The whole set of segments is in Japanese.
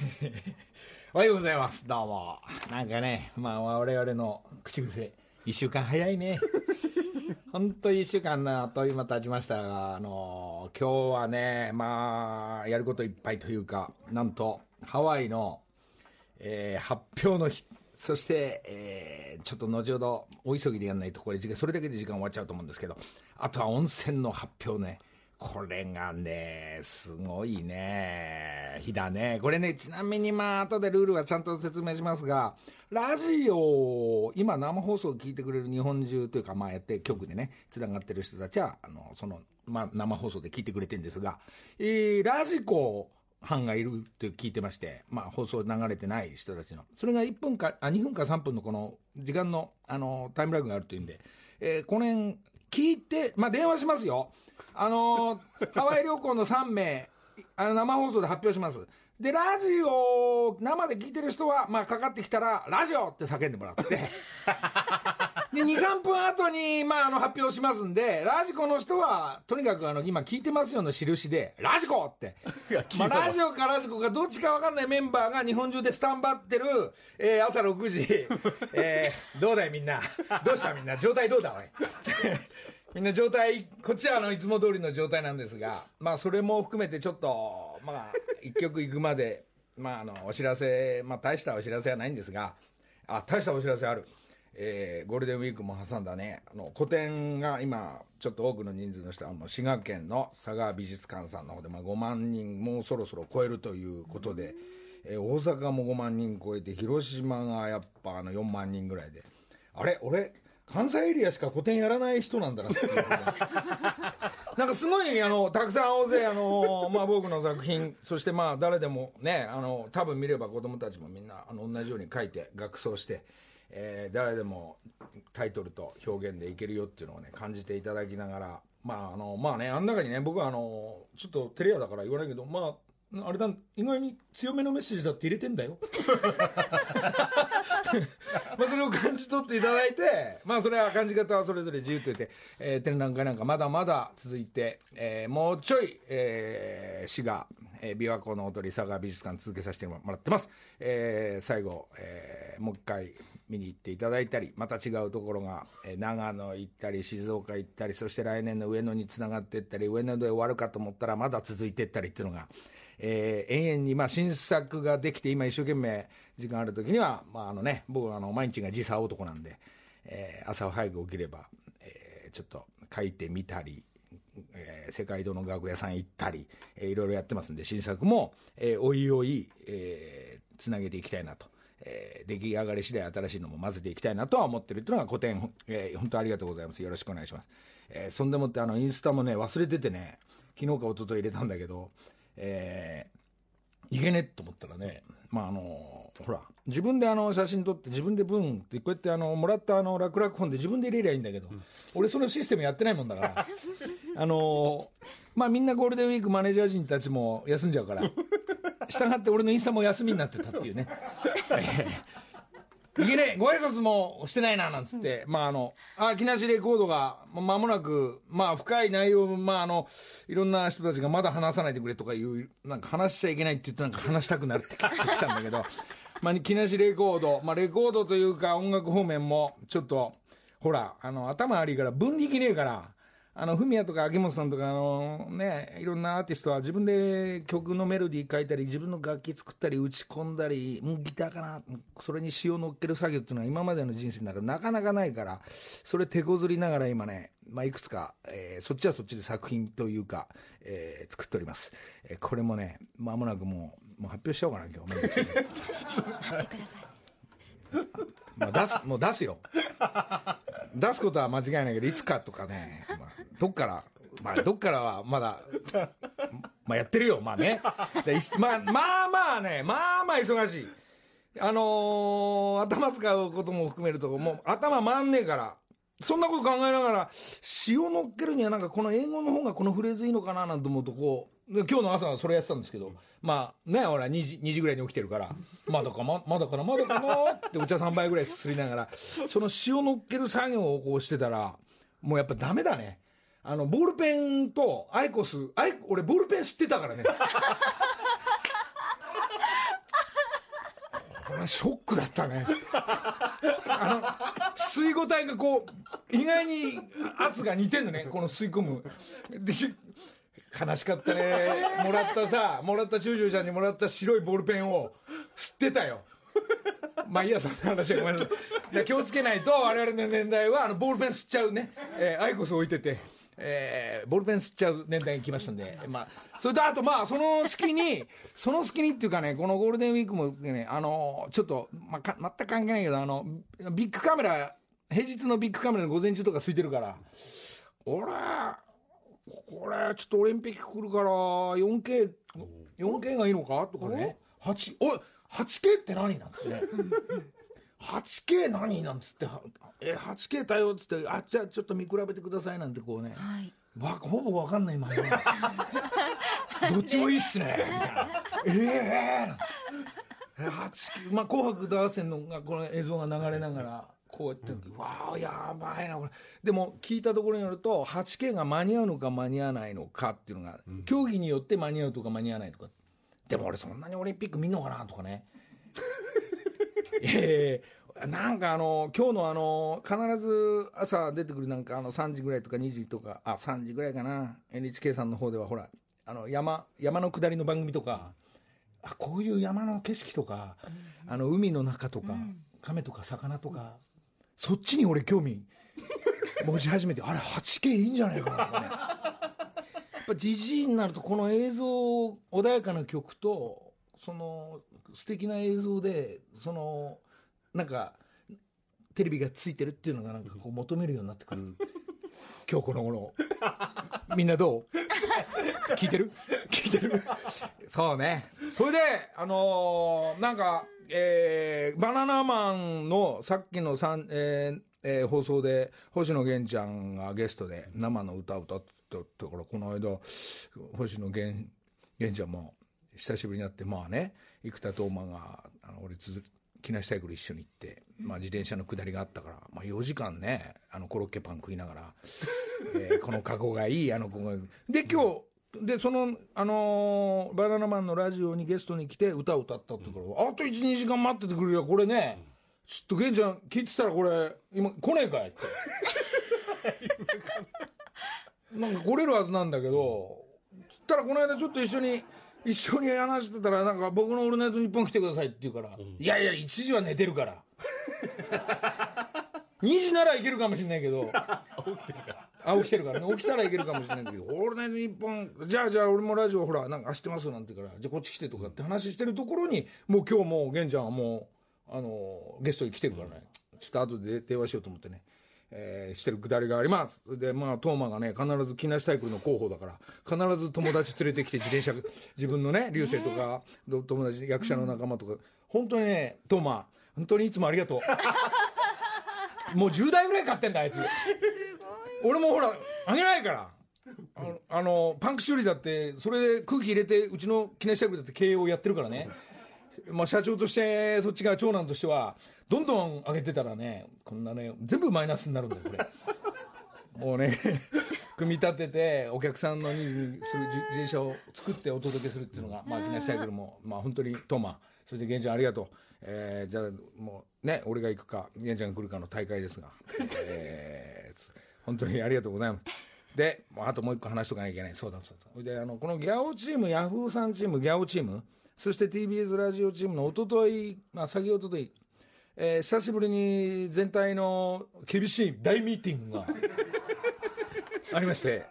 おはようございます。どうも。なんかね、まあ我々の口癖、一週間早いね。本当一週間なあっという間経ちましたが、あの今日はね、まあ、やることいっぱいというか、なんと、ハワイの、えー発表の日、そして、えーちょっと後ほど、お急ぎでやんないと、これそれだけで時間終わっちゃうと思うんですけど、あとは温泉の発表ね。これがね、すごいね、日だね。これね、ちなみにまあ、後でルールはちゃんと説明しますが、ラジオ、今生放送を聞いてくれる日本中というか、まあやって局でね、つながってる人たちは、あの、その、まあ生放送で聞いてくれてるんですが、えー、ラジコ、班がいるって聞いてまして、まあ、放送流れてない人たちの、それが1分か、あ、2分か3分のこの時間の、あの、タイムラグがあるというんで、えーこの辺、聞いて、まあ、電話しますよ。あのー ハワイ旅行の3名、あの、生放送で発表します。で、ラジオ、生で聞いてる人は、まあ、かかってきたら、ラジオって叫んでもらって、で、2、3分後に、まあ、あの、発表しますんで、ラジコの人は、とにかく、あの、今聞いてますよの印で、ラジコって。まあ、ラジオかラジコかどっちか分かんないメンバーが日本中でスタンバってる、えー朝6時、えーどうだいみんな？どうしたみんな？状態どうだおい？みんな状態、こっちはあの、いつも通りの状態なんですが、まあ、それも含めてちょっと、まあ、一曲行くまで、まあ、あの、お知らせ、まあ、大したお知らせはないんですが、あ、大したお知らせある。えーゴールデンウィークも挟んだね、あの、個展が今、ちょっと多くの人数の人は、あの滋賀県の佐賀美術館さんの方で、まあ、5万人、もうそろそろ超えるということで、えー大阪も5万人超えて、広島がやっぱあの4万人ぐらいで、あれ？俺、関西エリアしか個展やらない人なんだなってなんかすごい、あの、たくさん大勢、あの、まあ僕の作品、そしてまあ誰でもね、あの、多分見れば子供たちもみんな、あの、同じように書いて、学装して、えー誰でもタイトルと表現でいけるよっていうのをね、感じていただきながら、まああの、まあね、あん中にね、僕はあの、ちょっとテレアだから言わないけど、まあ、あれだ、意外に強めのメッセージだって入れてんだよ。まあそれを感じ取っていただいて、まあそれは感じ方はそれぞれ自由と言って、えー展覧会なんかまだまだ続いて、えーもうちょい、えー滋賀、えー琵琶湖の踊り佐賀美術館続けさせてもらってます。えー最後、えーもう一回見に行っていただいたり、また違うところが、え長野行ったり、静岡行ったり、そして来年の上野につながっていったり、上野で終わるかと思ったらまだ続いていったりっていうのが、えー永遠に、まあ、新作ができて、今一生懸命時間ある時には、まあ、あのね、僕はあの、毎日が時差男なんで、えー朝早く起きれば、えーちょっと書いてみたり、えー世界堂の楽屋さん行ったり、えーいろいろやってますんで、新作も、えーおいおい、えーつなげていきたいなと。えー出来上がり次第新しいのも混ぜていきたいなとは思ってるっていうのが古典、えー本当ありがとうございます。よろしくお願いします。えーそんでもってあの、インスタもね、忘れててね、昨日か一昨日入れたんだけど、えーいけねと思ったらね、まああのほら、自分であの写真撮って、自分で文って、こうやってあのもらったあの楽々本で自分で入れりゃいいんだけど、俺、そのシステムやってないもんだから、あのまあみんなゴールデンウィークマネージャー陣たちも休んじゃうから、したがって俺のインスタも休みになってたっていうね。え えいけねえご挨拶もしてないななんつって、まああの、あ、木梨レコードが、ままもなく、まあ深い内容、まああの、いろんな人たちがまだ話さないでくれとかいう、なんか話しちゃいけないって言ってなんか話したくなってきたんだけど、まあ木梨レコード、まあレコードというか音楽方面も、ちょっと、ほら、あの、頭悪いから分離きねえから、あの、フミヤとか秋元さんとか、あの、ね、いろんなアーティストは自分で曲のメロディー書いたり、自分の楽器作ったり、打ち込んだり、もうギターかな、それに詩を乗っける作業っていうのは今までの人生の中でなかなかないから、それ手こずりながら今ね、まあ、いくつか、えーそっちはそっちで作品というか、えー作っております。えーこれもね、まもなくもう、もう発表しちゃおうかな、今日。いまあ出す、もう出すよ。出すことは間違いないけど、いつかとかね、まあ、どっから、まあ、どっからはまだ、まあ、やってるよ、まあね。でいまあ、まあまあね、まあまあ忙しい。あのー頭使うことも含めると、もう頭回んねえから、そんなこと考えながら、詩を乗っけるにはなんかこの英語の方がこのフレーズいいのかななんて思うとこう、で今日の朝それやってたんですけど、まあね、ほら2時、2時ぐらいに起きてるから、まだかま、まだかな、まだかなってお茶3杯ぐらいすすりながら、その詩を乗っける作業をこうしてたら、もうやっぱダメだね。あの、ボールペンとアイコス、アイ俺ボールペン吸ってたからね。これはショックだったねあの水五体がこう意外に圧が似てんのねこの吸い込むでし悲しかったね。もらったさもらったチューチューちゃんにもらった白いボールペンを吸ってたよ。まあいいやそんな話はごめんなさい。で気をつけないと我々の年代はあのボールペン吸っちゃうね、えーアイコス置いてて、えーボールペン吸っちゃう年代に来ましたんで、まあ、それとあとまあその隙に その隙にっていうかねこのゴールデンウィークもねあのちょっと、まあ、か全く関係ないけどあのビッグカメラ平日のビッグカメラの午前中とか空いてるから。俺これちょっとオリンピック来るから 4K, 4K がいいのか？とかね。8おい 8K って何なんつってね。8K 何なんつって。はえ 8K 対応っつってあじゃあちょっと見比べてくださいなんてこうね、はい。わほぼ分かんないままどっちもいいっすね。みたいな。ええー、8まあ「紅白歌合戦」のがこの映像が流れながらこうやって、わあやばいなこれ。でも聞いたところによると 8K が間に合うのか間に合わないのかっていうのが、競技によって間に合うとか間に合わないとか。でも俺そんなにオリンピック見んのかなとかね。ええなんかあの今日のあの必ず朝出てくるなんかあの3時ぐらいとか2時とかあ3時ぐらいかな。NHK さんの方ではほらあの山山の下りの番組とか。あこういう山の景色とか、あの海の中とか、亀とか魚とか、そっちに俺興味持ち始めてあれ 8K いいんじゃないかなとかね。やっぱじじいになるとこの映像穏やかな曲とその素敵な映像でそのなんかテレビがついてるっていうのがなんかこう求めるようになってくる。今日この頃みんなどう？聞いてる？聞いてる？そうね。それであのーなんかえーバナナマンのさっきのさん、えーえー放送で星野源ちゃんがゲストで生の歌を歌ってたからこの間星野源源ちゃんも久しぶりになってまあね生田斗真があの俺続木梨サイクル一緒に行って、まあ、自転車の下りがあったから、まあ、4時間ねあのコロッケパン食いながら、えーこのカゴがいいあの子が。で今日でその、あのーバナナマンのラジオにゲストに来て歌を歌ったってから、あと12時間待っててくれよこれね、ちょっと源ちゃん聞いてたらこれ今来ねえかいって。なんか来れるはずなんだけどつったらこの間ちょっと一緒に一緒に話してたらなんか僕の「オールナイトニッポン」来てくださいって言うから、いやいや1時は寝てるから。2時ならいけるかもしれないけど あ起きてるからね。起きたらいけるかもしれないんだけど「オールナイトニッポン」じゃあじゃあ俺もラジオほらなんか知ってますなんて言うからじゃあこっち来てとかって話してるところにもう今日もう源ちゃんはもうあのゲストに来てるからね。ちょっと後で電話しようと思ってね。えーしてるくだりがあります。でまあトーマがね必ず木梨サイクルの候補だから必ず友達連れてきて自転車自分のね流星とか、友達役者の仲間とか、本当にねトーマ本当にいつもありがとう。もう10台ぐらい買ってんだあいつ。俺もほらあげないから。あのあのパンク修理だってそれで空気入れてうちの木梨サイクルだって経営をやってるからね、まあ、社長としてそっちが長男としてはどんどん上げてたらねこんなね全部マイナスになるんだよこれ。もうね組み立ててお客さんのニーズする自転車を作ってお届けするっていうのが、まあ、木梨サイクルも、まあ、本当にトーマ。そして源ちゃんありがとう、えーじゃあもうね俺が行くか源ちゃんが来るかの大会ですが、えー本当にありがとうございます。であともう一個話しとかなきゃいけない。そうだそうだ。であのこのギャオチームヤフーさんチームギャオチームそして TBS ラジオチームの一昨日まあ先おとといえー久しぶりに全体の厳しい大ミーティングが ありまして、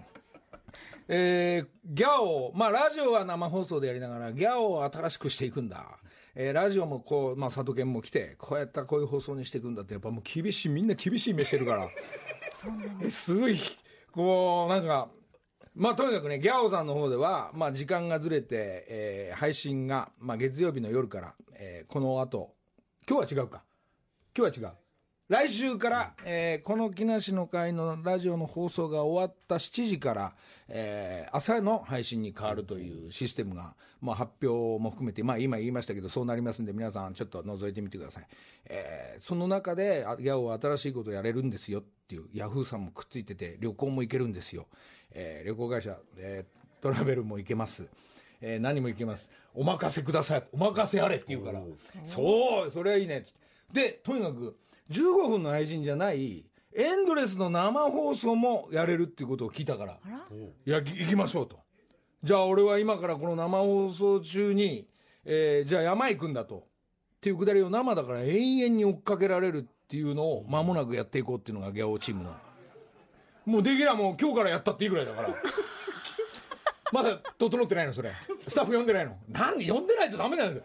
えーギャオ、まあ、ラジオは生放送でやりながら、ギャオを新しくしていくんだ、えーラジオもこう、まあ、佐渡県も来て、こうやったらこういう放送にしていくんだって、やっぱもう厳しい、みんな厳しい目してるから、すごい、こう、なんか、まあ、とにかくね、ギャオさんの方では、まあ、時間がずれて、えー配信が、まあ、月曜日の夜から、えーこの後、今日は違うか。今日は違う。来週から、えーこの木梨の会のラジオの放送が終わった7時から、えー朝の配信に変わるというシステムが、まあ、発表も含めて、まあ、今言いましたけどそうなりますんで皆さんちょっと覗いてみてください、えーその中であギャオは新しいことやれるんですよっていうヤフーさんもくっついてて旅行も行けるんですよ、えー旅行会社、えートラベルも行けます。えー何もいけます。お任せください。お任せあれって言うから。そうそれはいいねっつって。でとにかく15分の配信じゃないエンドレスの生放送もやれるっていうことを聞いたからいや、ぎ行きましょうと。じゃあ俺は今からこの生放送中に、えーじゃあ山行くんだと。っていうくだりを生だから永遠に追っかけられるっていうのを間もなくやっていこうっていうのがギャオチームの。もうできりゃもう今日からやったっていいぐらいだから。まだ整ってないのそれ。スタッフ呼んでないの。なんで呼んでないとダメなんだよ。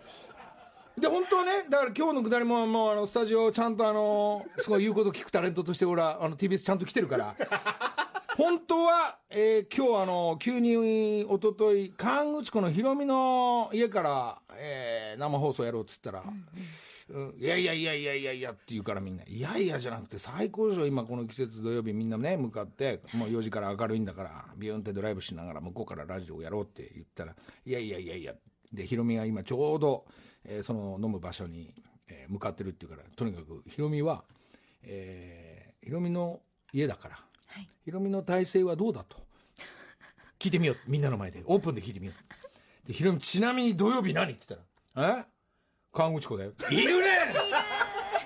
で本当はねだから今日のくだりももうあのスタジオちゃんとあのすごい言うこと聞くタレントとして俺はあの TBS ちゃんと来てるから。本当は、えー今日あの急に一昨日河口湖のヒロミの家から、えー生放送やろうっつったら、いやいやいやいやいやいやって言うからみんな。いやいやじゃなくて最高でしょ今この季節土曜日みんなね向かってもう4時から明るいんだからビューンってドライブしながら向こうからラジオやろうって言ったらいやいやいやいや。でヒロミが今ちょうど、えーその飲む場所に、えー向かってるっていうからとにかくヒロミは、えーヒロミの家だからはい。ヒロミの体勢はどうだと聞いてみようみんなの前で。オープンで聞いてみよう。でヒロミちなみに土曜日何？って言ったら「え？河口湖だよ」いるね！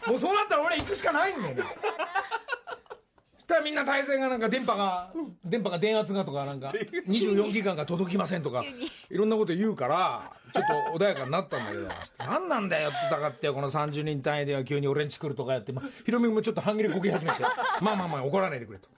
もうそうなったら俺行くしかないん。だよたらみんな体勢がなんか電波が電波が電圧がとかなんか24ギガが届きませんとかいろんなこと言うからちょっと穏やかになったんだけど何なんだよってたかってよこの30人単位では急に俺んち来るとかやって、まあ、ヒロミもちょっと半切れこき始めてまあまあまあ怒らないでくれと。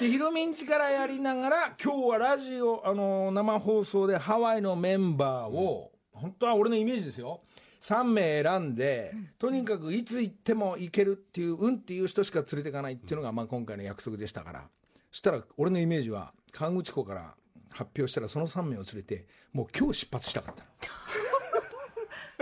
でヒロミんちからやりながら今日はラジオ、あの生放送でハワイのメンバーを、本当は俺のイメージですよ3名選んで、とにかくいつ行っても行けるっていう運っていう人しか連れていかないっていうのが、まあ、今回の約束でしたから。そしたら俺のイメージは河口湖から発表したらその3名を連れてもう今日出発したかった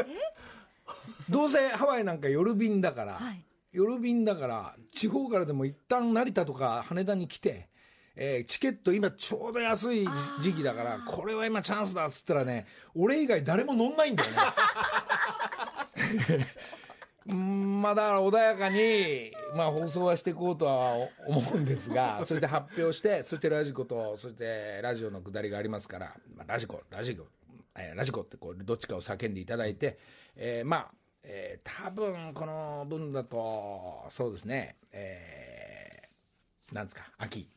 の。どうせハワイなんか夜便だから、はい。夜便だから地方からでも一旦成田とか羽田に来て、えーチケット今ちょうど安い時期だからこれは今チャンスだっつったらね俺以外誰も乗んないんだよね。う んまあだから穏やかに、まあ、放送はしていこうとは思うんですがそれで発表してそしてラジコとそしてラジオのくだりがありますから、まあ、ラジコラジコ、えーラジコってこうどっちかを叫んでいただいて、えーまあ、えー多分この分だとそうですねえーなんですか秋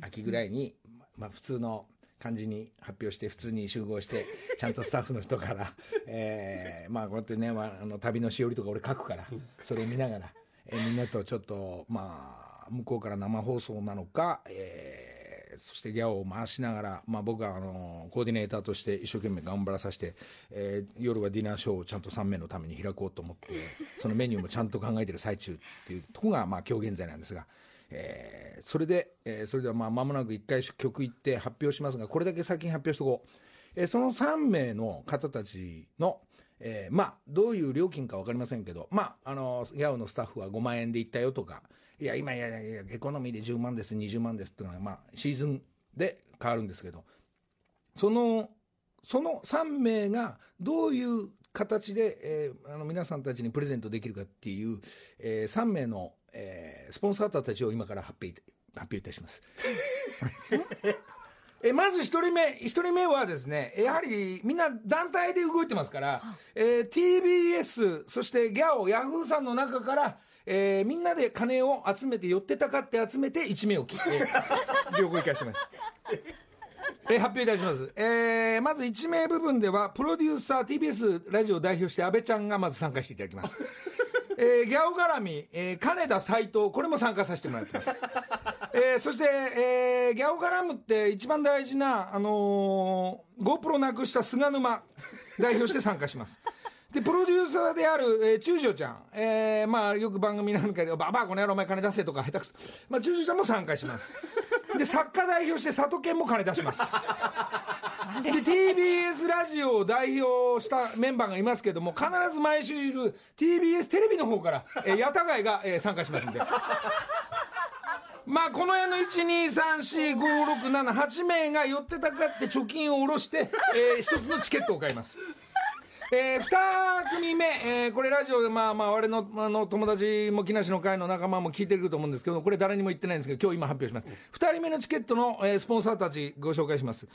秋ぐらいに、まあ、普通の感じに発表して普通に集合して ちゃんとスタッフの人から、えーまあこうやってね、まあ、あの旅のしおりとか俺書くからそれを見ながら、えーみんなとちょっとまあ向こうから生放送なのか、えーそしてギャオを回しながら、まあ、僕はあのコーディネーターとして一生懸命頑張らさせて、えー夜はディナーショーをちゃんと3名のために開こうと思ってそのメニューもちゃんと考えてる最中っていうとこが、まあ、今日現在なんですが。えーそれで、えーそれではまあ間もなく1回曲いって発表しますがこれだけ先に発表しておこう、えーその3名の方たちの、えーまあどういう料金か分かりませんけどまああのギャオのスタッフは5万円で行ったよとかいや今いやいやエコノミーで10万です20万ですっていうのはまあシーズンで変わるんですけどそのその3名がどういう形で、えーあの皆さんたちにプレゼントできるかっていう、え3名の、えースポンサーたちを今から発表いた発表いたします。えまず1人目一人目はですねやはりみんな団体で動いてますから、えー TBS そしてギャオヤフーさんの中から、えーみんなで金を集めて寄ってたかって集めて1名を切って旅行行かしてます。えー発表いたします、えーまず1名部分ではプロデューサー TBS ラジオを代表して安倍ちゃんがまず参加していただきます、えーギャオ絡み、えー金田斎藤これも参加させてもらってます、えーそして、えーギャオ絡むって一番大事な、あのー GoPro なくした菅沼代表して参加します。でプロデューサーである、えー、中条ちゃん、えーまあ、よく番組なんかで「ばばあこの野郎お前金出せ」とか下手くそ、まあ、中条ちゃんも参加します。で作家代表して佐藤健も金出します。で TBS ラジオを代表したメンバーがいますけども必ず毎週いる TBS テレビの方から、えー、矢田貝が、え参加しますんで。まあこの辺の1234567 8名が寄ってたかって貯金を下ろして、えー一つのチケットを買います。えー、2組目、えーこれラジオでまあまあ我のあの友達も木梨の会の仲間も聞いてると思うんですけどこれ誰にも言ってないんですけど今日今発表します。2人目のチケットの、えースポンサーたちご紹介します。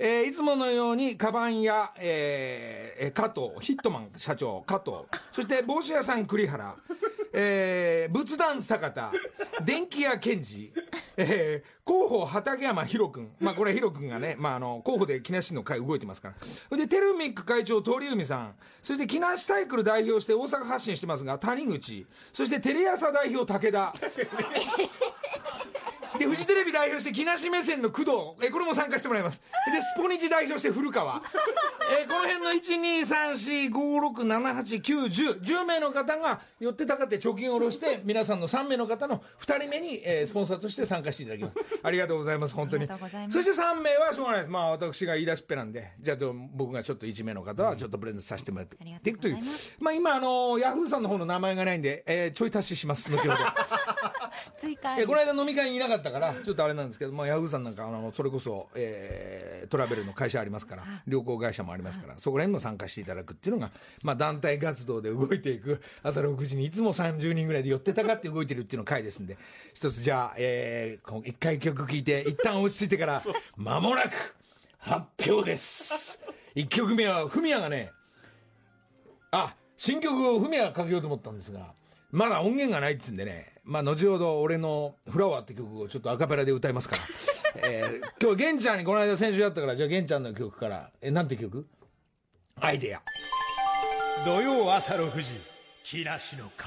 えーいつものようにカバンや、えー加藤ヒットマン社長加藤そして帽子屋さん栗原、えー仏壇坂田電気屋健二、えー広報畠山宏君まあこれ宏君がね、まあ、あの広報で木梨の会動いてますから。それでテルミック会長鳥海さんそして木梨サイクル代表して大阪発信してますが谷口そしてテレ朝代表武田。でフジテレビ代表して木梨目線の工藤。えこれも参加してもらいます。でスポニチ代表して古川。えこの辺の1234567891010名の方が寄ってたかって貯金を下ろして皆さんの3名の方の2人目に、えースポンサーとして参加していただきます。ありがとうございます本当に。そして3名はしょうがないです。まあ私が言い出しっぺなんで。じゃあ僕がちょっと1名の方はちょっとプレゼントさせてもらって。いくという。まあ今あのヤフーさんの方の名前がないんで、えーちょい足しします後ほど 追加えこの間飲み会にいなかったからちょっとあれなんですけど、まあ、ヤフーさんなんかあのそれこそ、えートラベルの会社ありますから旅行会社もありますからそこら辺も参加していただくっていうのが、まあ、団体活動で動いていく朝6時にいつも30人ぐらいで寄ってたかって動いてるっていうの回ですんで一つじゃあ、えー、一回曲聴いて一旦落ち着いてから 間もなく発表です。1曲目はフミヤがねあ新曲をフミヤがかけようと思ったんですがまだ音源がないっつうんでねまあ後ほど俺の「フラワー」って曲をちょっとアカペラで歌いますから、えー今日玄ちゃんにこの間先週やったからじゃあ玄ちゃんの曲からえなんて曲？アイデア。土曜朝6時木梨の会。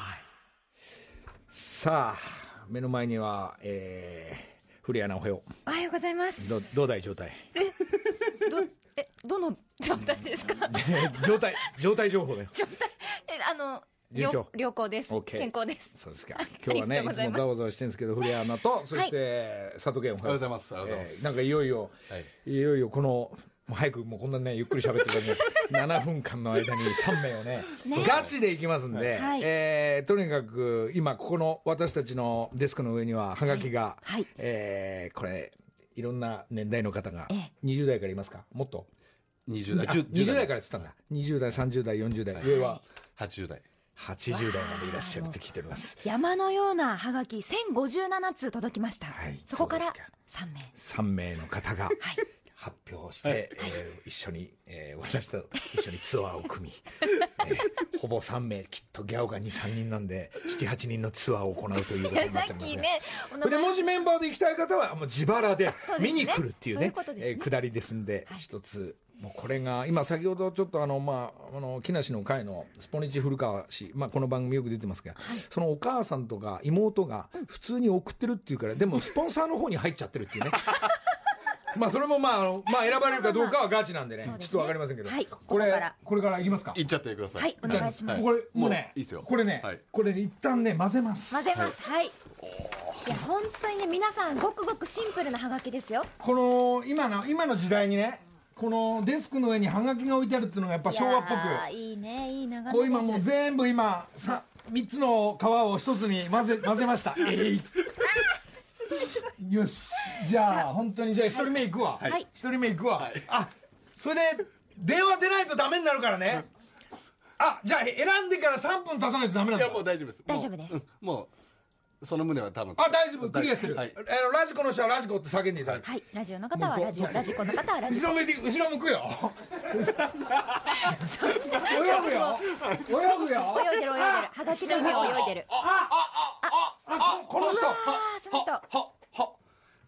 さあ目の前にはえー、古谷直よおはようございます。どどうだい？状態。どえどの状態ですか？状態状態情報だよ。状態。えあの順調。良良好です。OK 健康です。そうですか。今日はねいつもざわざわしてるんですけど古谷アナとそして佐藤健おはおはようございます。なんかいよいよ、はい。い、よいよこのもう早くもうこんなねゆっくり喋ってるからね7分間の間に3名をねガチでいきますんで、はい。えーとにかく今ここの私たちのデスクの上にはハガキが、はい。えーこれいろんな年代の方がええ。20代からいますか？もっと？20代。あ20代。からっつったんだ。20代30代40代。上は？80代80代までいらっしゃると聞いております。山のようなハガキ1057通届きました、はいそこからそうです3名。3名の方がはい。発表して、えー一緒に、えー私と一緒にツアーを組み、えーほぼ3名きっとギャオが23人なんで78人のツアーを行うということになっさてますがっきねでもしメンバーで行きたい方はもう自腹で見に来るっていうねそうえー下りですんで一つもうこれが今先ほどちょっとあのまああの木梨の会のスポニチ古川氏まあこの番組よく出てますが、そのお母さんとか妹が普通に送ってるっていうからでもスポンサーの方に入っちゃってるっていうね。まあそれもまああのまあ選ばれるかどうかはガチなんでねちょっとわかりませんけど、はい。これこれからいきますか？いっちゃってください。はいお願いします。これもうねいいですよ。これね、はい。これね一旦ね混ぜます。混ぜます。はい、い、や本当にね皆さんごくごくシンプルなハガキですよ。この今の今の時代にねこのデスクの上にハガキが置いてあるっていうのがやっぱ昭和っぽく。いいねいい眺めですこう今もう全部今さ3つの皮を一つに混ぜ 混ぜました。えい。よし。じゃあ本当にじゃあ一人目いくわ。はい。一人目いくわ。あそれで電話出ないとダメになるからね。あじゃあ選んでから3分経たないとダメなんいだやもう大丈夫です。大丈夫です。もうその旨は多分。あ大丈夫。クリアしてる、はい。あのラジコの人はラジコって叫んでいただいて、はい。ラジオの方はラジオラジコの方はラジコ。後ろ向いて後ろ向くよ。泳ぐよ。泳ぐよ。泳いでる泳いでる。ハガキの海を泳いでる。あこの人。あーその人。はは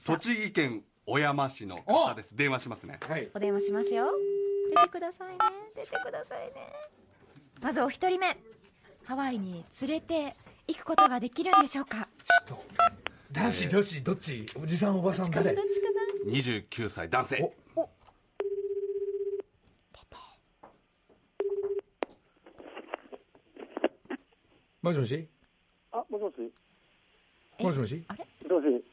栃木県小山市の方です。電話しますね。はい。お電話しますよ。出てくださいね。出てくださいね。まずお一人目。ハワイに連れて行くことができるんでしょうか？ちょっと男子女子どっち？おじさんおばさん誰？どっちか29歳男性。おもしもし？あ、もしもし。もしもし？なあれ？もし。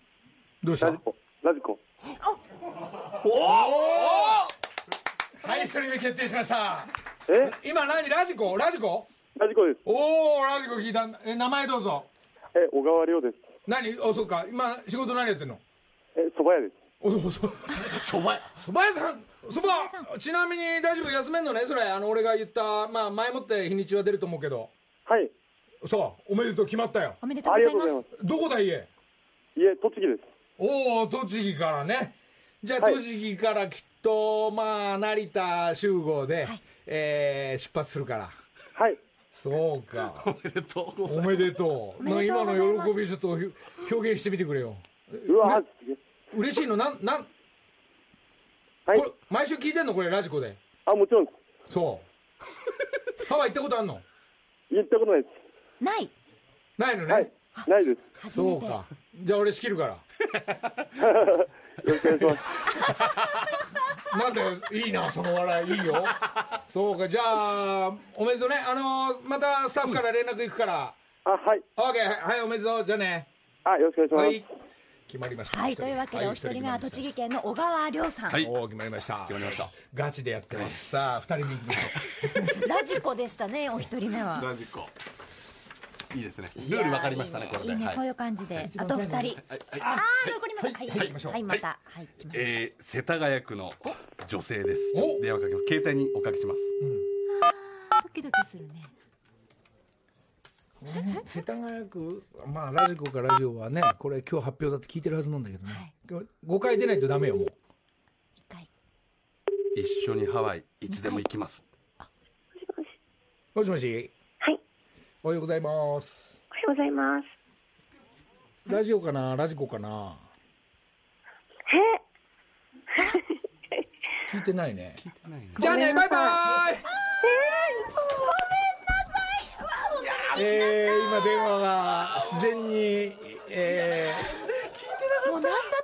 どうしたラジコ。ラジコ。はい一人目決定しました。え、今何？ラジコ？ラジコ？ラジコです。おおラジコ聞いたえ名前どうぞ。え、小川亮です。何？おそうか。今仕事何やってんの？え、蕎麦屋です。おそそそばそば屋さん？そばちなみに大丈夫？休めんのね？それ。あの俺が言ったまあ前もって日にちは出ると思うけど。はい。そう。おめでとう。決まったよ。おめでとうあございます。りがとうございます。どこだ家？いえ、栃木です。おお栃木からね。じゃあ、はい。栃木からきっと、まあ、成田集合で、はい。えー出発するから。はい。そうか。おめでとうございおめでとう。おめでとうございます今の喜びちょっと表現してみてくれよ。うわ嬉しいの？なん、なん、はいこれ、毎週聞いてんの？これ、ラジコで。あ、もちろん。そう。ハワイ行ったことあんの？言ったことないでないないのね？す。はい。ないです。そうか。じゃあ俺仕切るから。よろしくお願いします。なんでいいなその笑いいいよ。そうかじゃあおめでとうね。あのーまたスタッフから連絡行くから、あ、はい。オーケーはいはいおめでとうじゃあね。あ、よろしくお願はいいします。決まりました。はいというわけでお一人目は栃木県の小川亮さん、はい。おお決まりました。決まりました。ガチでやってます、さあ二人目行きましょラジコでしたねお一人目は。ラジコいいですね。ルール分かりましたねこれで。はいいい。ねこういう感じで。あと二人。はい。はい。あー残りました。はい。はい。行きましょうはいまた。はい。えー世田谷区の女性です。電話かけます。携帯におかけしますドキドキするね。う世田谷区まあラジコかラジオはねこれ今日発表だって聞いてるはずなんだけどね、5回出ないとダメよもう。一回。一緒にハワイいつでも行きます。もしもし。はい、おはようございます。おはようございます。ラジオかな？ラジコかな？え、聞いてないね。聞いてないね。じゃあねバイバイ。えー、今電話が自然に、えもうなんだ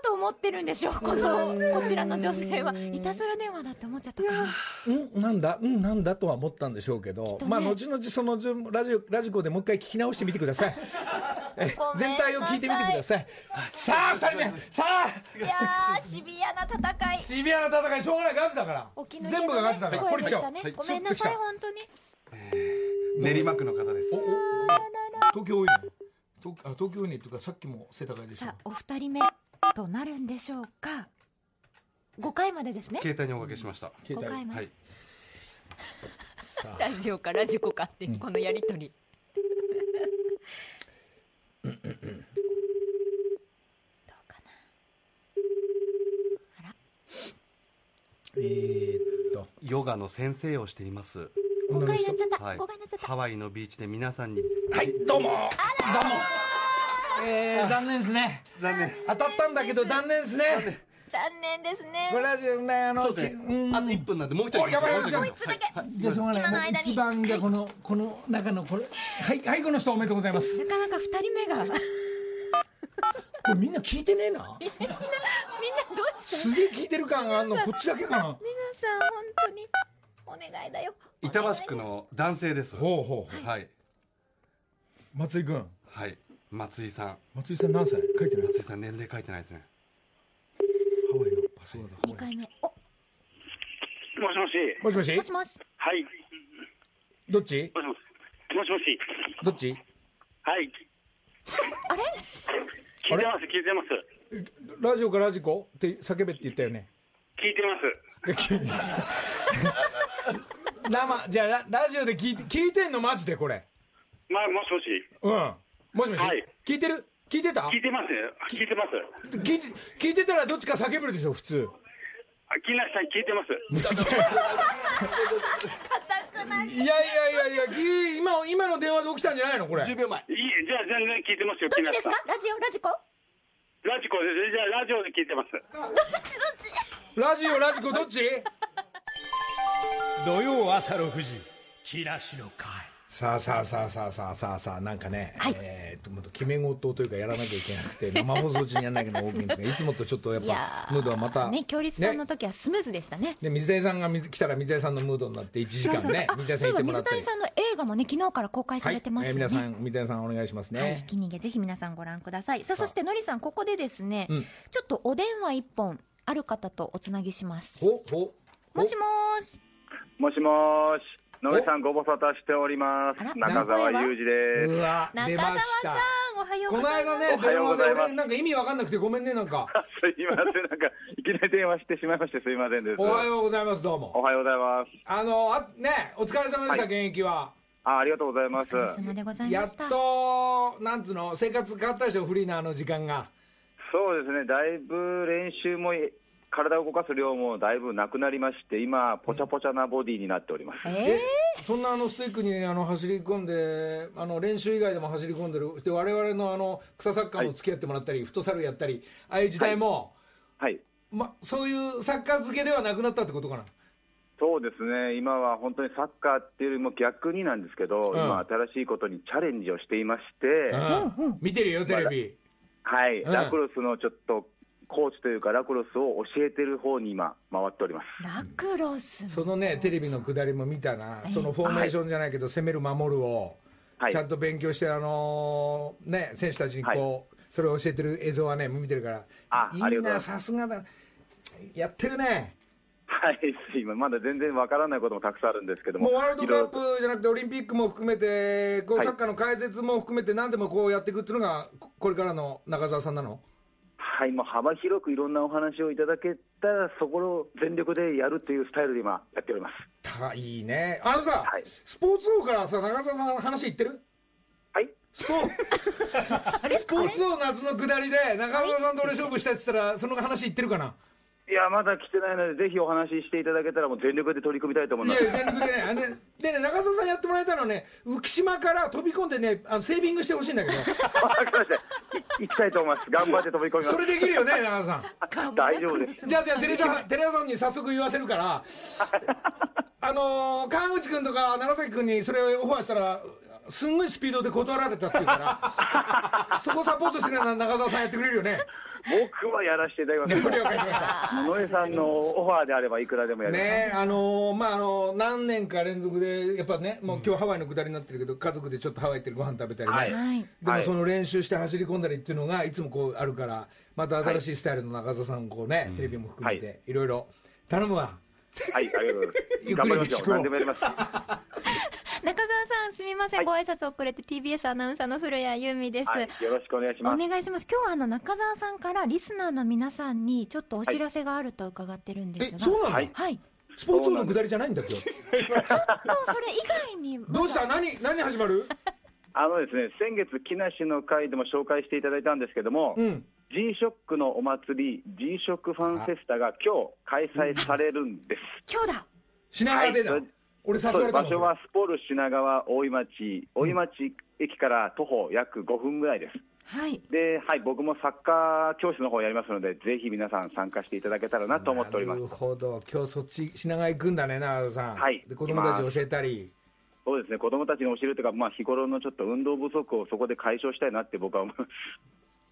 と思ってるんでしょう。このこちらの女性は。いたずら電話だって思っちゃったかな。ー、ん。なんだ？んなんだとは思ったんでしょうけど、とね。まあ後々そのじゅラジオラジコでもう一回聞き直してみてください。全体を聞いてみてください。さあ二人目。さあ。いやーシビアな戦い。シビアな戦い。しょうがないガチだから。ね、全部がガチだから。これね、はい。ごめんなさい本当に。練馬区の方です。東京多いね東あ東京多いねというかさっきも世田谷でしょ。さあお二人目となるんでしょうか。5回までですね。携帯におかけしました。携帯5回まで、はい。ラジオかラジコかってこのやりとり、どうかな。あら。えー、っと。ヨガの先生をしています。5回になっちゃった、はい。5回になっちゃった。ハワイのビーチで皆さんに。はいどうも。どうもえー、残念ですね。残念。当たったんだけど残念ですね。残念ですね。これラジオねあのそうですね。ん。あと1分なんでもう一人。もう一つだけ、じゃあしょうがない。今の間に。一番じゃあこのこの中のこれ。はいはいこの人おめでとうございます。なかなか2人目が。みんなどこれみんな聞いてねえな。うしてすげえ聞いてる感あんの。こっちだけかな。皆さん本当にお願いだよ。板橋区の男性です。ほうほう。はい。松井君。はい松井さん。松井さん何歳？書いてない。松井さん年齢書いてないですね。ハワイのパスワード。2回目。お。もしもし。もしもし？もしもし。はい。どっち？もしもし。もしもし。どっち？はい。あれ？聞いてます、聞いてます。ラジオかラジコ？って叫べって言ったよね。聞いてます。生じゃあララジオで聞いて聞いてんのマジでこれ。まあ、もしもし。うんもしもし、はい。聞いてる？聞いてた？聞いてます。聞いてます。聞いて聞いてたらどっちか叫ぶでしょ普通。あ木梨さん聞いてます。いやいやいやいやき今今の電話で起きたんじゃないのこれ？10秒前。いい、じゃあ全然聞いてますよ、どっちですか？ラジオラジコ？ラジコで、じゃあラジオで聞いてます。どっちどっち？ラジオラジコどっち？土曜朝6時木梨の会さあさあさあさあさあさあさあなんかね、はい。えーっともっと決め事というかやらなきゃいけなくて 生放送中にやらなきゃいんですがいつもとちょっとやっぱムードはまたね強烈さんの時はスムーズでしたね。で水谷さんが水来たら水谷さんのムードになって1時間ね水谷さんいてもらそういえば水谷さんの映画もね昨日から公開されてますよね、はい。えー皆さん水谷さんお願いしますね、はい、ひき逃げぜひ皆さんご覧ください。さあ。そしてのりさんここでですね、うん。ちょっとお電話一本ある方とおつなぎします。ほほもしもーし。もしもーし、野井さんご無沙汰しております。中澤裕二です。うわ出中澤さましたんおはようこのございます間ねおはようございます電話で俺なんか意味わかんなくてごめんねなんか すいません、なんか、いきなり電話してしまいましてすいませんです。おはようございますどうおもはようございます。あのあねお疲れ様でした、はい現役はあありがとうございます。お疲れ様でございやっとなんつうの生活変わったでしょフリーなあの時間がそうですね、だいぶ練習も変体を動かす量もだいぶなくなりまして、今、ぽちゃぽちゃなボディになっております。えそんなあのスティックにあの走り込んで、あの練習以外でも走り込んでる、で我々のあの草サッカーも付き合ってもらったり、フットサルやったり、ああいう時代も、はい。ま、そういうサッカー漬けではなくなったってことかな？そうですね、今は本当にサッカーっていうよりも逆になんですけど、うん今、新しいことにチャレンジをしていまして、うん見てるよ、テレビ。はい、うんラクロスのちょっとコーチというか、ラクロスを教えてる方に今、回っております。ラクロス。そのね、テレビの下りも見たな、そのフォーメーションじゃないけど、攻める、守るを、はい。ちゃんと勉強して、あのーね、選手たちにこう、それを教えてる映像はね、見てるから、いいな、あいます。さすがだ、やってるね。はい、今、まだ全然わからないこともたくさんあるんですけども、もうワールドカップじゃなくて、オリンピックも含めて、こうはい。サッカーの解説も含めて、何でもこうやっていくっていうのが、ここれからの中澤さんなの？はい、もう幅広くいろんなお話をいただけたら、そこを全力でやるというスタイルで今、やっております。たいいね、あのさ、はい。スポーツ王からさ、中澤さん、話いってる？はい。スポスポーツ王夏の下りで、中澤さんと俺勝負したって言ったら、その話いってるかな？いや、まだ来てないので、ぜひお話ししていただけたら、もう全力で取り組みたいと思います。いや、全力でね、あのねでね、中澤さんやってもらいたいのはね、浮島から飛び込んでね、あのセービングしてほしいんだけど、わかりました。い行きたいと思います。頑張って飛び込みます。それできるよね、中澤さん。大丈夫です。じゃあ、じゃあ、テレ朝、テレ朝さんに早速言わせるから、あのー、川口君とか楢崎君にそれをオファーしたら、すんごいスピードで断られたっていうから、そこサポートしてくれるのは中澤さんやってくれるよね。僕はやらせていただきます。了解しました。野江さんのオファーであればいくらでもやります。ねあのーまああのー何年か連続でやっぱねもう今日ハワイの下りになってるけど家族でちょっとハワイ行ってるご飯食べたりね、はいでもその練習して走り込んだりっていうのがいつもこうあるからまた新しいスタイルの中澤さんこうね、テレビも含めていろいろ頼むわはい、ありがとうござ ゆっくりいます。頑張りましょう何でもやります。中澤さんすみません、ご挨拶遅れて TBS アナウンサーの古谷由美です、はい、よろしくお願いしおます。願いします。今日はあの中澤さんからリスナーの皆さんにちょっとお知らせがあると伺ってるんですが、えそうなの、はい。はい。スポーツ王の下りじゃないんだけ？どとそれ以外にどうした？何何始まる？あのですね、先月、木梨の会でも紹介していただいたんですけども、うん。G-SHOCK のお祭り、G-SHOCK ファンフェスタが今日開催されるんです。今日だ。品川でだ、はい俺場所はスポール品川大井町、大井町駅から徒歩約5分ぐらいです。はい。で、はい、僕もサッカー教室の方やりますので、ぜひ皆さん参加していただけたらなと思っております。なる。ほど。今日そっち品川行くんだね中澤さん。はい。で子供たちに教えたり。そうですね、子供たちに教えるというか、まあ、日頃のちょっと運動不足をそこで解消したいなって僕は思います。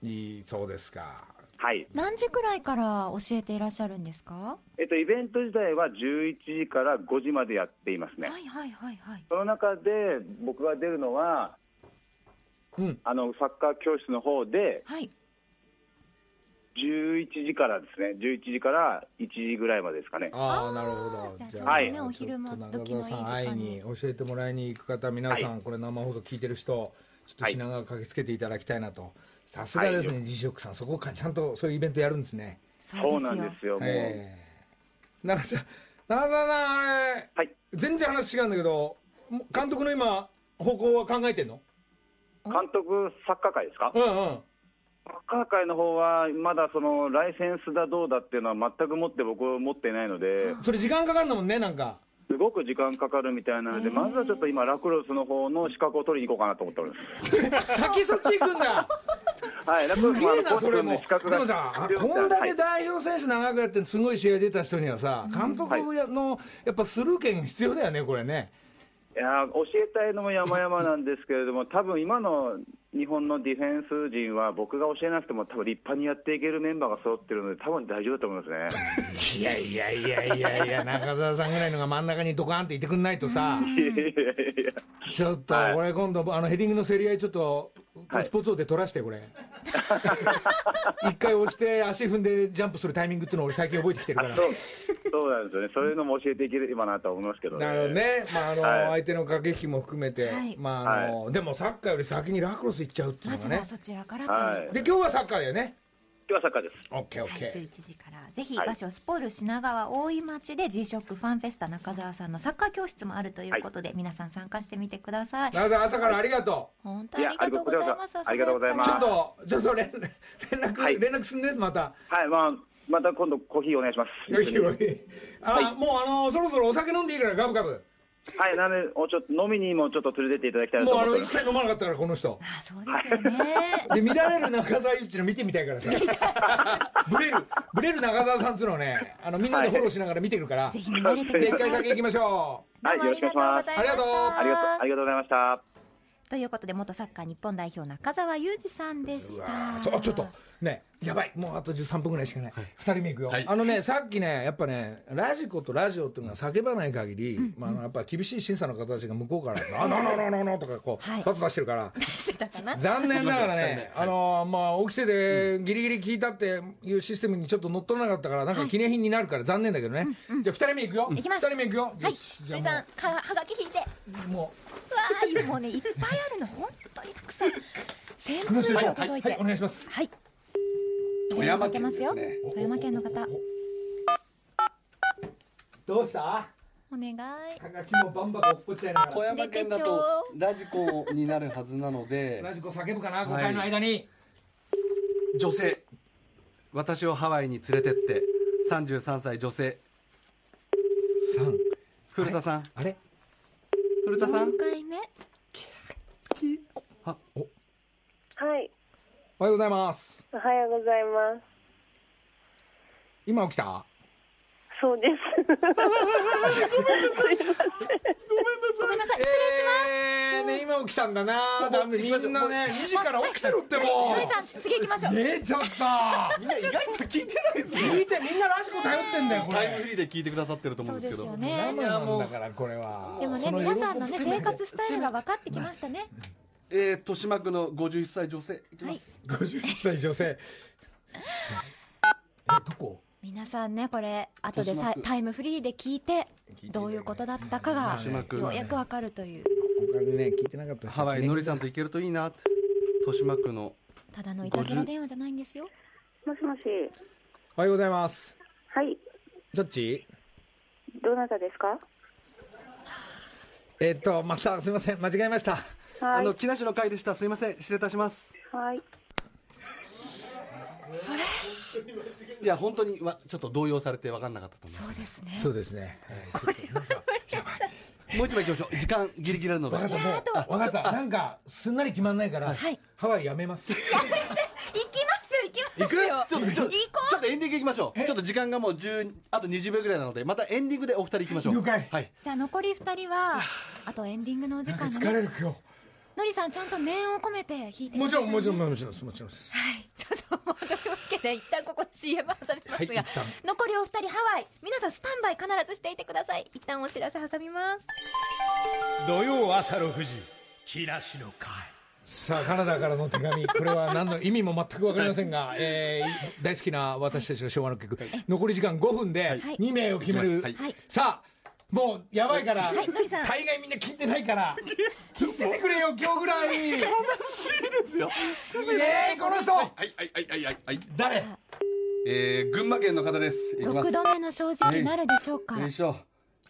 いいそうですかはい。何時くらいから教えていらっしゃるんですか？えっと、イベント自体は11時から5時までやっていますね。はいはいはいはい。その中で僕が出るのは、うん。あの、サッカー教室の方で、はい。11時からですね、11時から1時ぐらいまでですかね。ああなるほど。じゃあちょうどねちょっとお昼間中時のいい澤さん時間に会いに教えてもらいに行く方皆さん、はい。これ生放送聞いてる人ちょっとはい。品川駆けつけていただきたいなとさすがですね、はい G ショックさんそこかちゃんとそういうイベントやるんですね。そうなんですよ、もう。ええ。中澤さんあれはい。全然話違うんだけど監督の今方向は考えてんの？監督サッカー界ですか？うんうん。サッカー界の方は、まだそのライセンスだどうだっていうのは全く持って僕は持っていないので、それ時間かかるんだもんねなんかすごく時間かかるみたいなので、まずはちょっと今、ラクロスの方の資格を取りに行こうかなと思っております。先そっち行くんだ。はい、ラクロスすげえなコーチそれも。の資格がでもさこんだけはい。代表選手長くやってすごい試合出た人にはさ監督のやっぱスルー権必要だよねこれね。いやー教えたいのも山々なんですけれども、多分今の日本のディフェンス陣は、僕が教えなくても、多分立派にやっていけるメンバーが揃ってるので、多分大丈夫だと思いますね。いやいやいやいやいや中澤さんぐらいのが真ん中にドカーンっていってくんないとさちょっとはいこれ今度あのヘディングの競り合いちょっとはい。スポーツ王で取らしてこれ 一回押して足踏んでジャンプするタイミングっていうのを俺最近覚えてきてるから。そう。そうなんですよね、そういうのも教えていければなとは思いますけどね。なるほどね、まああのはい。相手の駆け引きも含めて、はい。まああのでもサッカーより先にラクロス行っちゃうっていうのがね。まずは、そちらからとで今日はサッカーだよね、今日はサッカーです。オッケーオッケはい、ー、11時から。ぜひはい。場所スポール品川大井町で G ショックファンフェスタ中澤さんのサッカー教室もあるということで、皆さん参加してみてください。中澤朝からありがと本当にありがとうございます。ありがとうございます。う、ちょっとちょっと連連絡、はい。連絡すんですまた。はい、まあ、また今度コーヒーお願いします。あ、もうあのそろそろお酒飲んでいいからガブガブはい、なので、おちょっと飲みにもちょっと連れてっていただきたいなもうあの一。切飲まなかったからこの人。あそうですよね。で見られる中澤ゆうちの見てみたいからさ。ブレる。ブレる中澤さんっつうのをねあのみんなでフォローしながら見てるから、ぜひ見られてくじゃあ一回先行きましょはい、よろしくお願いします。ありがとう。ありがとう、ありがとうございました。ということで元サッカー日本代表中澤裕二さんでしうたちょっとねやばい。もうあと13分ぐらいしかない、二2人目いくよ、はい。あのねさっきねやっぱねラジコとラジオっていうのが叫ばない限り、まああの、やっぱ厳しい審査の方たちが向こうから「あののののの」とかこう、はいパス出してるからしてたかな残念ながらね、あのまあ、起きてて、ギリギリ聞いたっていうシステムにちょっと乗っ取らなかったから、なんか記念品になるから残念だけどね、じゃあ、2人目いくよ、いきます2人目いくよ、はいじゃ鳥さんはがき引いてもうわーもうねいっぱいあるの本当にたくさん。千う、通以上届いて。はい、お願いします。はい。富山県ますよですね。富山県の方。どうした？はお願い。がきもバンバン落っこっちゃいなが富ら、山県だとラジコになるはずなので。ラジコ叫ぶかな、5回の間に。女性。私をハワイに連れてって。33歳女性。3古田さん。あれ？古田さん？4回目あはい。おはようございます。おはようございます。今起きた？そうです。ごめんなさい失礼しますえー、ね、今起きたんだな。だみんなね、2時から起きてるってもう。鳥さん次行きましょうねえ、ちょっと。みんな意外と聞いてないです聞いて、みんなラジコ頼ってんだよ。タイムフリーで聞いてくださってると思そううんですですけどよね生なんだから、これは。でもね皆さんのね生活スタイルが分かってきましたねえー、豊島区の51歳女性いきます、51歳女性。え、どこ皆さんねこれ後でさタイムフリーで聞いてどういうことだったかがようやく分かるという他にね、聞いてなかったしハワイのりさんと行けるといいなって豊島区のただのいたずら電話じゃないんですよもしもし。おはようございます。はい。どっちどなたですか？えっと、また、すみません、間違えました。はいあの。木梨の会でしたすいません失礼いたしますはい。いや本当にわちょっと動揺されて分かんなかったと思そうですねそうですね。えーちょっとなんかうもう一枚行きましょう。時間ギリギリあるのでわかった、もう、わかった。なんか、すんなり決まんないから、はい。ハワイやめます。行きます行きますよ。ちょっとちょっと行こちょっとエンディングいきましょう。ちょっと時間がもう10あと20秒ぐらいなのでまたエンディングでお二人行きましょう。了解。はいじゃあ残り2人はあとエンディングのお時間のね疲れる今のりさんちゃんと念を込めて弾いて日。もちろん、もちろん、んもちろんです、もちろんです。はい。ちょっともうというわけで一旦ここ CM 挟みますが、はい残りお二人ハワイ。皆さんスタンバイ必ずしていてください。一旦お知らせ挟みます。土曜朝6時木梨の会。さあカナダからの手紙。これは何の意味も全く分かりませんが、えー大好きな私たちの昭和の曲、残り時間5分ではい。2名を決める、はい。はい。さあもうやばいから、大概みんな聞いてないから。聞いててくれよ今日ぐらいいいねですよ。この人、はいはいはいはいはい。はい。誰えー、群馬県の方です。いきます。6度目の正直なるでしょうか。よいしょ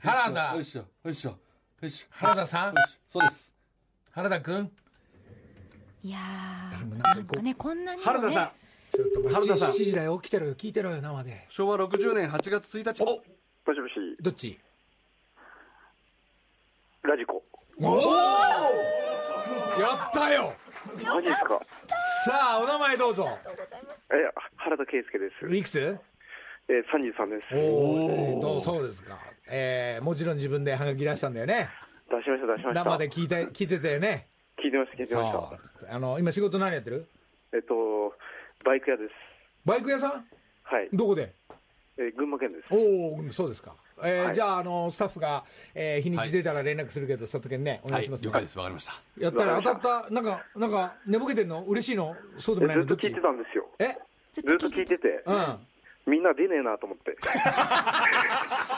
原田よいしょよいしょよいしょ。原田さん？そうです。原田君？いやなんかねこんなに原田さん。ちょっと原田さん。7時だよ起きてろよ聞いてろよ生で。昭和60年8月1日。おもしもし、どっち？ラジコ。やったよマジですか？さあお名前どうぞえ、原田圭介です。いくつ？えー、33です。おおどうそうですかえー、もちろん自分でハガキ出したんだよね出しました、出しました。生で聞いて聞いてたよね聞いてました、聞いてました。あの今仕事何やってる？えっと、バイク屋です。バイク屋さん？はい。どこで？えー群馬県です。おおそうですかえーはい。じゃああのスタッフが、えー日にち出たら連絡するけど、佐藤健ねお願いします、了解です。わかりました。やったら当たったなんかなんか寝ぼけてんの？嬉しいの？そうでもないの？ずっと聞いてたんですよ。え？ずずっと聞いてて、うん。みんな出ねえなと思って。な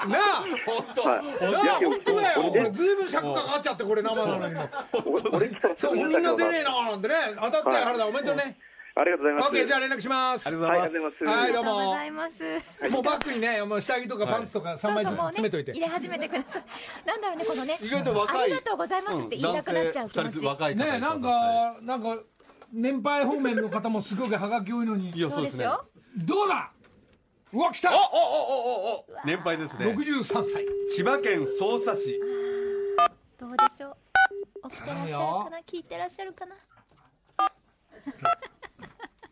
あ！はい。なあ本当だよ。俺俺ずいぶん尺かかっちゃってこれ生なのにそうぐみんな出ねえな。ななんてね。当たったよはい原田おめでとうねありがとうございます。オッケーじゃあ連絡します。ありがとうはい、ございます。ありがとうございます。はいどうも。ありがとうございます。もうバッグにねもう下着とかパンツとか3枚ずつ詰めといて。入れ始めてください。なんだろうねこのね意外と若い。ありがとうございますって言いたくなっちゃう気持ち。若い方ねなんかなんか年配方面の方もすごくハガキ多いのに。いやそうですよ。どうだ？うわ来た。おおおおおお年配ですね63歳千葉県匝瑳市どうでしょう起きてらっしゃるかな聞いてらっしゃるかな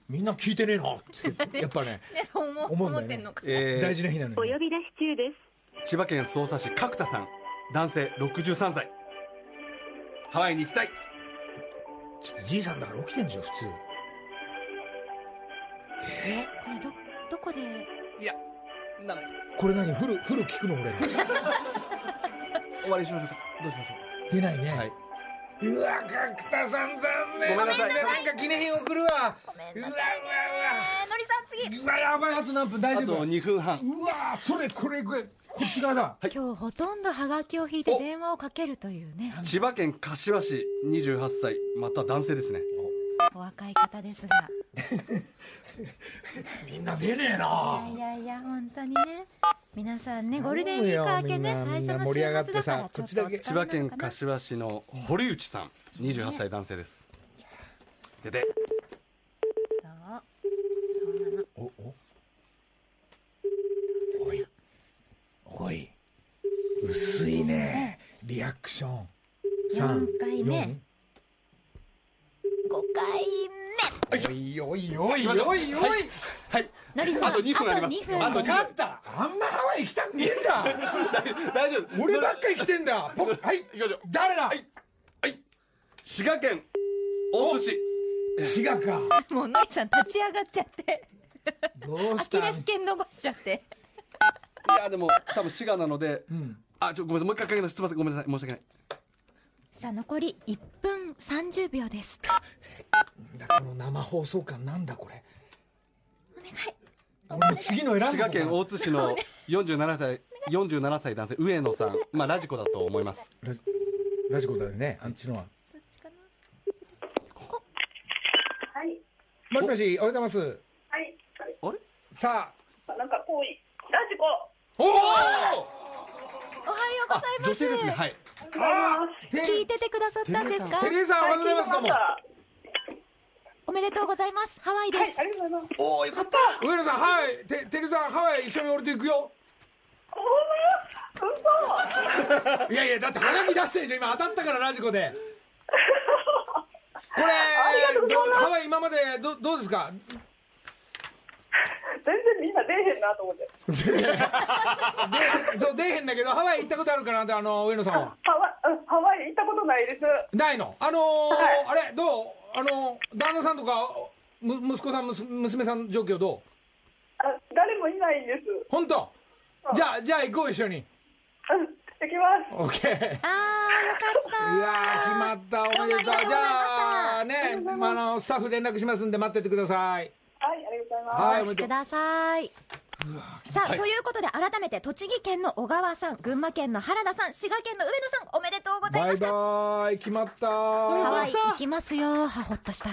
みんな聞いてねえなってやっぱね 思思うんだよね。思ってんのか。えー。大事な日なのに。お呼び出し中です。千葉県匝瑳市角田さん男性63歳。ハワイに行きたい。ちょっとじいさんだから起きてんでしょ普通。これどどこで？いやダメこれ何？フルフル聞くの俺。終わりにしましょうか。どうしましょ出ないね、うはいうわ角田さん残念。ごめんなさい。なんか記念品送るわ。ごめんうわうわなさいね。のりさん次。うわやばいあと何分大あと丈夫2分半。うわそれこれこれこっち側だ。今日ほとんどハガキを引いて電話をかけるというね。千葉県柏市28歳。また男性ですね。お若い方ですが。みんな出ねえな。いやいやいや本当にね皆さんねゴールデンウィーク明けね最初の盛り上がって週末だからさちょっこっちだけと千葉県柏市の堀内さん28歳男性です。でで。そう。そうなのおお。おい。おい。薄いね。リアクション。四回目。四。5回おいおいおいおいおい。はい。目のりさんあと2分あります。あと2分あと分かったあんまハワイ行きたくねえんだ。大丈夫。俺ばっかり来てんだ。はい。行きましょう。誰だ？はい。はい。滋賀県大津市。滋賀か。もうのりさん立ち上がっちゃって。どうアキしたレス腱伸ばしちゃって。いやでも多分滋賀なので、あちょごめんなさい。もう一回かけます。すみませんごめんなさい。申し訳ない。さあ残り1分30秒です。だこの生放送感なんだこれ。お願い俺も次の選んだ滋賀県大津市の 47歳47歳男性上野さん。まあラジコだと思います。ラジラジコだよねあっちのは。どっちかな？はい。もしもしおはようございます。はい。あれ？さあ。なんか遠い。ラジコ。おおおはようございます。女性ですね。はい。聞いててくださったんですか？テレーさんおはようございます。どうも。おめでとうございます。ハワイです、ありがとうございます。おおよかった。上野さんはいてテレさんハワイ一緒に俺と行くよ。嘘。いやいやだって花火出してるでしょ今当たったからラジコで。これどハワイ今までどどうですか？全然みんな出えへんなと思って。でそう出えへんだけどハワイ行ったことあるかなってあの上野さんは。ハワうんハワイ行ったことないです。ないの？あのーはい。あれどう？あのー旦那さんとかむ息子さんむす娘さん状況どう？あ誰もいないんです。本当？じゃあじゃあ行こう一緒に。うん。行きます。オッケーあーよかった。うわー決まった。おめでとう。じゃあねまああのスタッフ連絡しますんで待っててください。はい、ありがとうございます。はいお待ちくださいさあ、ということで改めて栃木県の小川さん群馬県の原田さん滋賀県の上野さんおめでとうございバイました。バイ決まったハワイ行きますよはほっとした